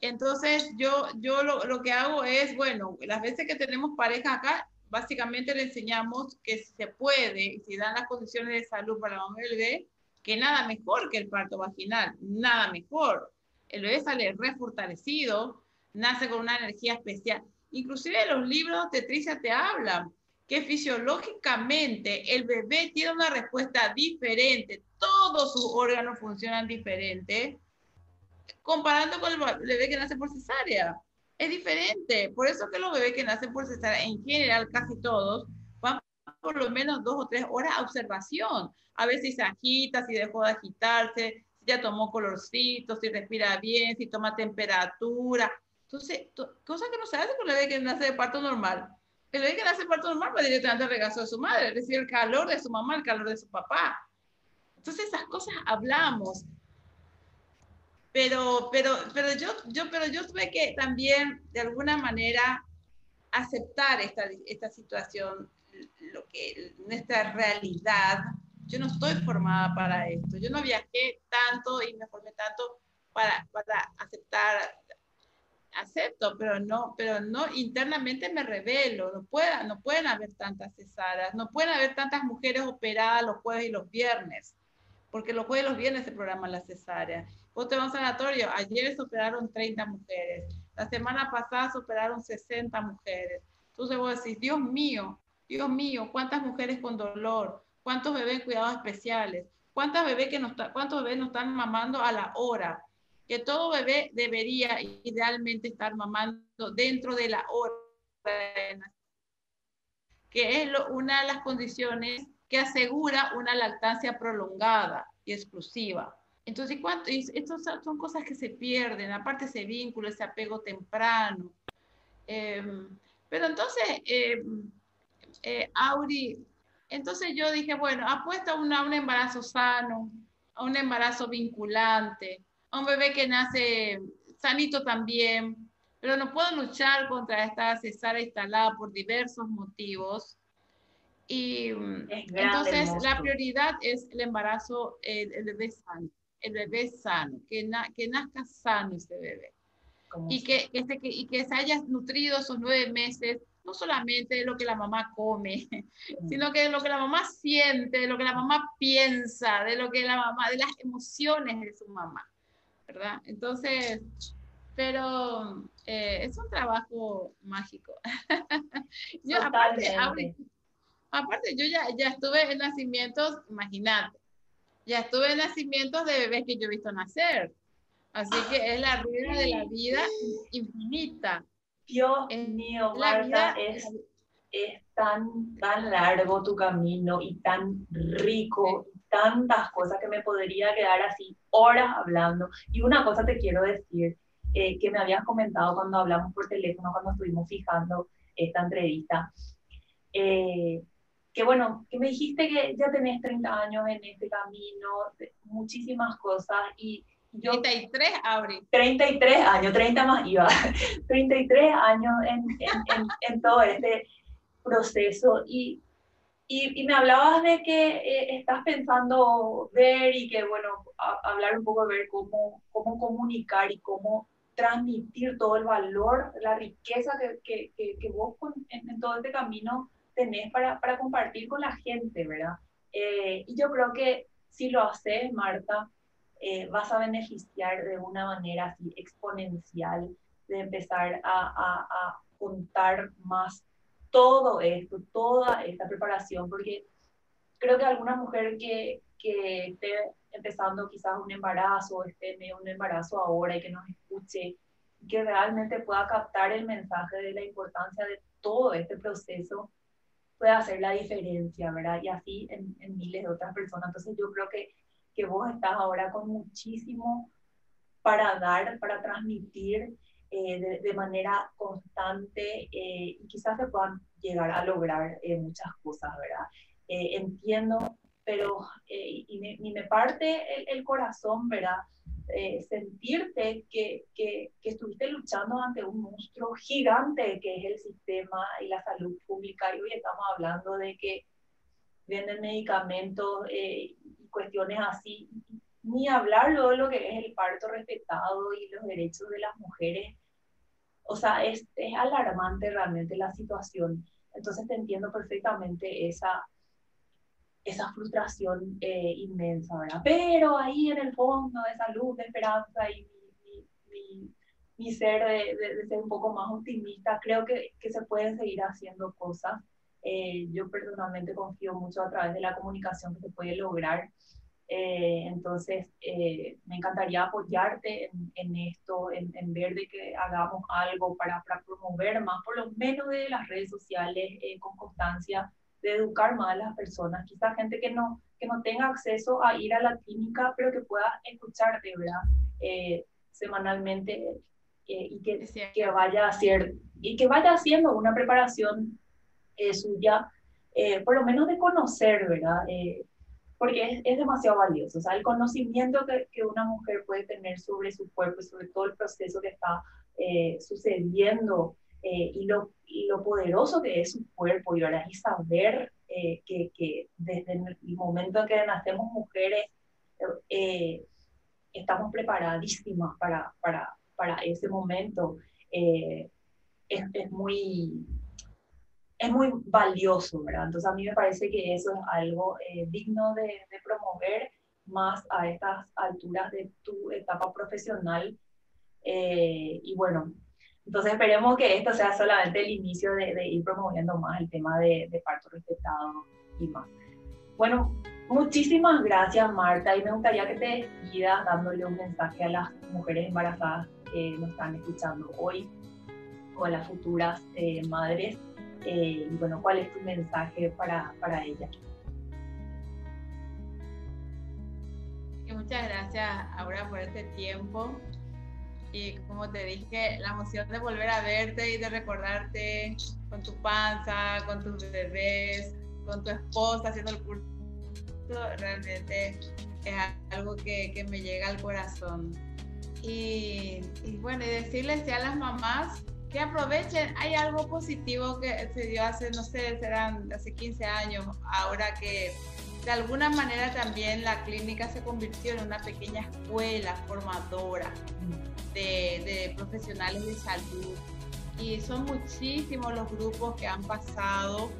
Entonces yo, yo lo, lo, que hago es, bueno, las veces que tenemos pareja acá, básicamente le enseñamos que se puede, si dan las condiciones de salud para la el bebé, que nada mejor que el parto vaginal, nada mejor. El bebé sale refortalecido, nace con una energía especial. Inclusive los libros de Tricia te hablan que fisiológicamente el bebé tiene una respuesta diferente, todos sus órganos funcionan diferente, comparando con el bebé que nace por cesárea. Es diferente. Por eso que los bebés que nacen por cesárea, en general casi todos, van por lo menos dos o tres horas a observación a ver si se agita, si dejó de agitarse, si ya tomó colorcitos, si respira bien, si toma temperatura. Entonces, cosa que no se hace con el bebé que nace de parto normal. El bebé que nace de parto normal va directamente al regazo de su madre, recibe el calor de su mamá, el calor de su papá. Entonces, esas cosas hablamos. Pero, pero, pero, yo, yo, pero yo tuve que también, de alguna manera, aceptar esta, esta situación, lo que, nuestra realidad, yo no estoy formada para esto, yo no viajé tanto y me formé tanto para, para aceptar, acepto, pero no, pero no, internamente me revelo, no, pueda, no pueden haber tantas cesadas, no pueden haber tantas mujeres operadas los jueves y los viernes, porque los jueves y los viernes se programan las cesáreas. Vos a un sanatorio, ayer se operaron 30 mujeres, la semana pasada se operaron 60 mujeres. Entonces vos decís, Dios mío, Dios mío, ¿cuántas mujeres con dolor? cuántos bebés cuidados especiales, cuántos bebés, que no cuántos bebés no están mamando a la hora, que todo bebé debería idealmente estar mamando dentro de la hora, que es una de las condiciones que asegura una lactancia prolongada y exclusiva. Entonces, ¿cuánto? Estas son cosas que se pierden, aparte ese vínculo, ese apego temprano. Em, pero entonces, eh, eh, Auri, entonces yo dije, bueno, apuesta a, un embarazo sano, a un embarazo vinculante, a un bebé que nace sanito también, pero no puedo luchar contra esta cesárea instalada por diversos motivos. Y entonces la prioridad es el embarazo, el, bebé sano, el bebé sano, que, que nazca sano ese bebé. Y que, que, y que se haya nutrido esos nueve meses no solamente de lo que la mamá come, mm. sino que de lo que la mamá siente, de lo que la mamá piensa, de lo que la mamá, de las emociones de su mamá, ¿verdad? Entonces, pero eh, es un trabajo mágico. yo, aparte, aparte, yo ya, ya estuve en nacimientos, imagínate, ya estuve en nacimientos de bebés que yo he visto nacer. Así que es la rueda de la vida infinita. Dios mío, Marta, es, es tan, tan largo tu camino y tan rico, tantas cosas que me podría quedar así horas hablando. Y una cosa te quiero decir, eh, que me habías comentado cuando hablamos por teléfono, cuando estuvimos fijando esta entrevista, eh, que bueno, que me dijiste que ya tenés 30 años en este camino, muchísimas cosas, y yo, 33, Abril. 33 años, 30 más iba. 33 años en, en, en, todo este proceso. Y, y, y, me hablabas de que eh, estás pensando ver y que, bueno, hablar un poco de ver cómo, cómo comunicar y cómo transmitir todo el valor, la riqueza que, que, que, vos en, todo este camino tenés para, para compartir con la gente, ¿verdad? Eh, y yo creo que si lo haces, Marta, eh, vas a beneficiar de una manera así exponencial de empezar a, a, contar más todo esto, toda esta preparación, porque creo que alguna mujer que, que esté empezando quizás un embarazo, esté medio un embarazo ahora y que nos escuche, que realmente pueda captar el mensaje de la importancia de todo este proceso, puede hacer la diferencia, ¿verdad? Y así en, en miles de otras personas. Entonces yo creo que que vos estás ahora con muchísimo para dar, para transmitir eh, de, manera constante eh, y quizás se puedan llegar a lograr eh, muchas cosas, ¿verdad? entiendo, pero y me, me, parte el, corazón, ¿verdad? Sentirte que, que, que, estuviste luchando ante un monstruo gigante que es el sistema y la salud pública y hoy estamos hablando de que venden medicamentos cuestiones así, ni hablar de lo que es el parto respetado y los derechos de las mujeres. O sea, es, es alarmante realmente la situación. Entonces te entiendo perfectamente esa, esa frustración eh, inmensa, ¿verdad? Pero ahí en el fondo, esa luz de esperanza y mi, mi, mi, ser de, de, ser un poco más optimista, creo que, que se pueden seguir haciendo cosas. Eh, yo personalmente confío mucho a través de la comunicación que se puede lograr eh, entonces, eh, me encantaría apoyarte en, esto, en, ver de que hagamos algo para, para, promover más, por lo menos de las redes sociales, eh, con constancia, de educar más a las personas. Quizá gente que no, que no tenga acceso a ir a la clínica, pero que pueda escucharte, ¿verdad? semanalmente y que, que, vaya a hacer, y que vaya haciendo una preparación suya, por lo menos de conocer, ¿verdad? porque es, demasiado valioso. O sea, el conocimiento que, que, una mujer puede tener sobre su cuerpo y sobre todo el proceso que está eh, sucediendo eh, y, lo, y, lo, poderoso que es su cuerpo y ahora y saber eh, que, que, desde el momento en que nacemos mujeres estamos preparadísimas para, para, para ese momento es, es muy es muy valioso, ¿verdad? Entonces a mí me parece que eso es algo eh, digno de, promover más a estas alturas de tu etapa profesional. Eh, y bueno, entonces esperemos que esto sea solamente el inicio de, ir promoviendo más el tema de, parto respetado y más. Bueno, muchísimas gracias Marta y me gustaría que te despidas dándole un mensaje a las mujeres embarazadas que nos están escuchando hoy o a las futuras eh, madres eh, y bueno, ¿cuál es tu mensaje para, para ella? Muchas gracias, Aura, por este tiempo. Y como te dije, la emoción de volver a verte y de recordarte con tu panza, con tus bebés, con tu esposa haciendo el curso, realmente es algo que, que me llega al corazón. Y, y, bueno, y decirles ya a las mamás que aprovechen. Hay algo positivo que se dio hace, no sé, serán hace 15 años, ahora que de alguna manera también la clínica se convirtió en una pequeña escuela formadora de, profesionales de salud. Y son muchísimos los grupos que han pasado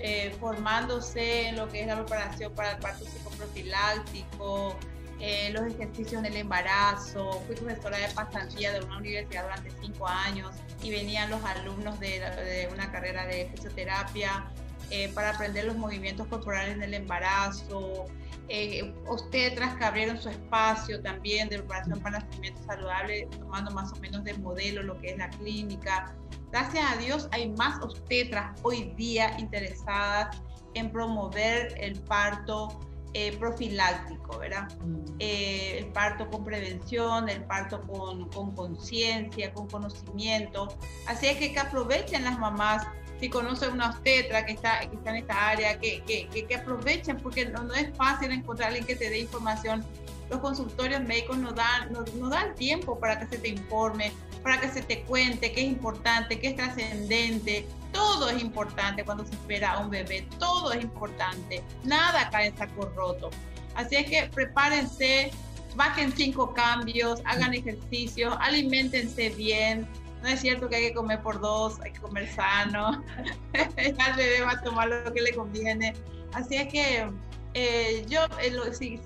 eh, formándose en lo que es la preparación para el parto psicoprofiláctico, eh, los ejercicios en el embarazo. Fui profesora de pasantía de una universidad durante cinco años y venían los alumnos de, una carrera de fisioterapia eh, para aprender los movimientos corporales en el embarazo. Eh, obstetras que abrieron su espacio también de preparación para nacimiento saludable, tomando más o menos de modelo lo que es la clínica. Gracias a Dios hay más obstetras hoy día interesadas en promover el parto eh, profiláctico, ¿verdad? Mm. Eh, el parto con prevención, el parto con conciencia, con, conocimiento. Así es que que aprovechen las mamás si conocen una obstetra que está, que está en esta área, que, que, que, aprovechen, porque no, no, es fácil encontrar alguien que te dé información. Los consultorios médicos no dan, no, no dan tiempo para que se te informe, para que se te cuente qué es importante, qué es trascendente, todo es importante cuando se espera a un bebé, todo es importante, nada cae en saco roto. Así es que prepárense, bajen cinco cambios, hagan ejercicio, alimentense bien. No es cierto que hay que comer por dos, hay que comer sano. el bebé va a tomar lo que le conviene. Así es que eh, yo, eh,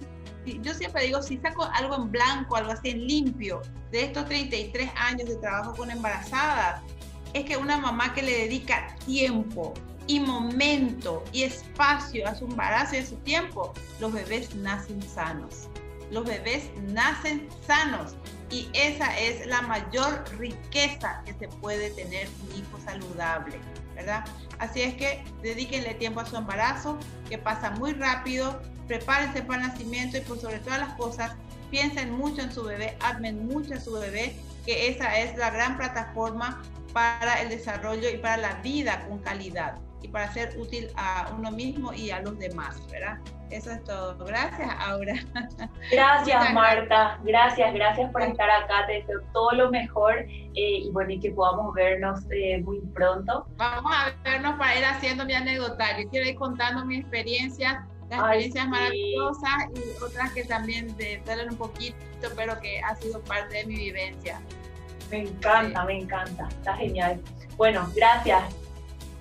yo siempre digo, si saco algo en blanco, algo así en limpio, de estos 33 años de trabajo con embarazadas, es que una mamá que le dedica tiempo y momento y espacio a su embarazo y a su tiempo, los bebés nacen sanos. Los bebés nacen sanos y esa es la mayor riqueza que se puede tener un hijo saludable, ¿verdad? Así es que dedíquenle tiempo a su embarazo, que pasa muy rápido, prepárense para el nacimiento y por sobre todas las cosas, piensen mucho en su bebé, amen mucho a su bebé, que esa es la gran plataforma para el desarrollo y para la vida con calidad y para ser útil a uno mismo y a los demás, ¿verdad? Eso es todo. Gracias, Aura. Gracias, Marta. Gracias, gracias por estar acá. Te deseo todo lo mejor eh, y bueno, y que podamos vernos eh, muy pronto. Vamos a vernos para ir haciendo mi anecdotario. Quiero ir contando mi experiencia las experiencias maravillosas y otras que también te duelen un poquito, pero que ha sido parte de mi vivencia. Me encanta, me encanta, está genial. Bueno, gracias.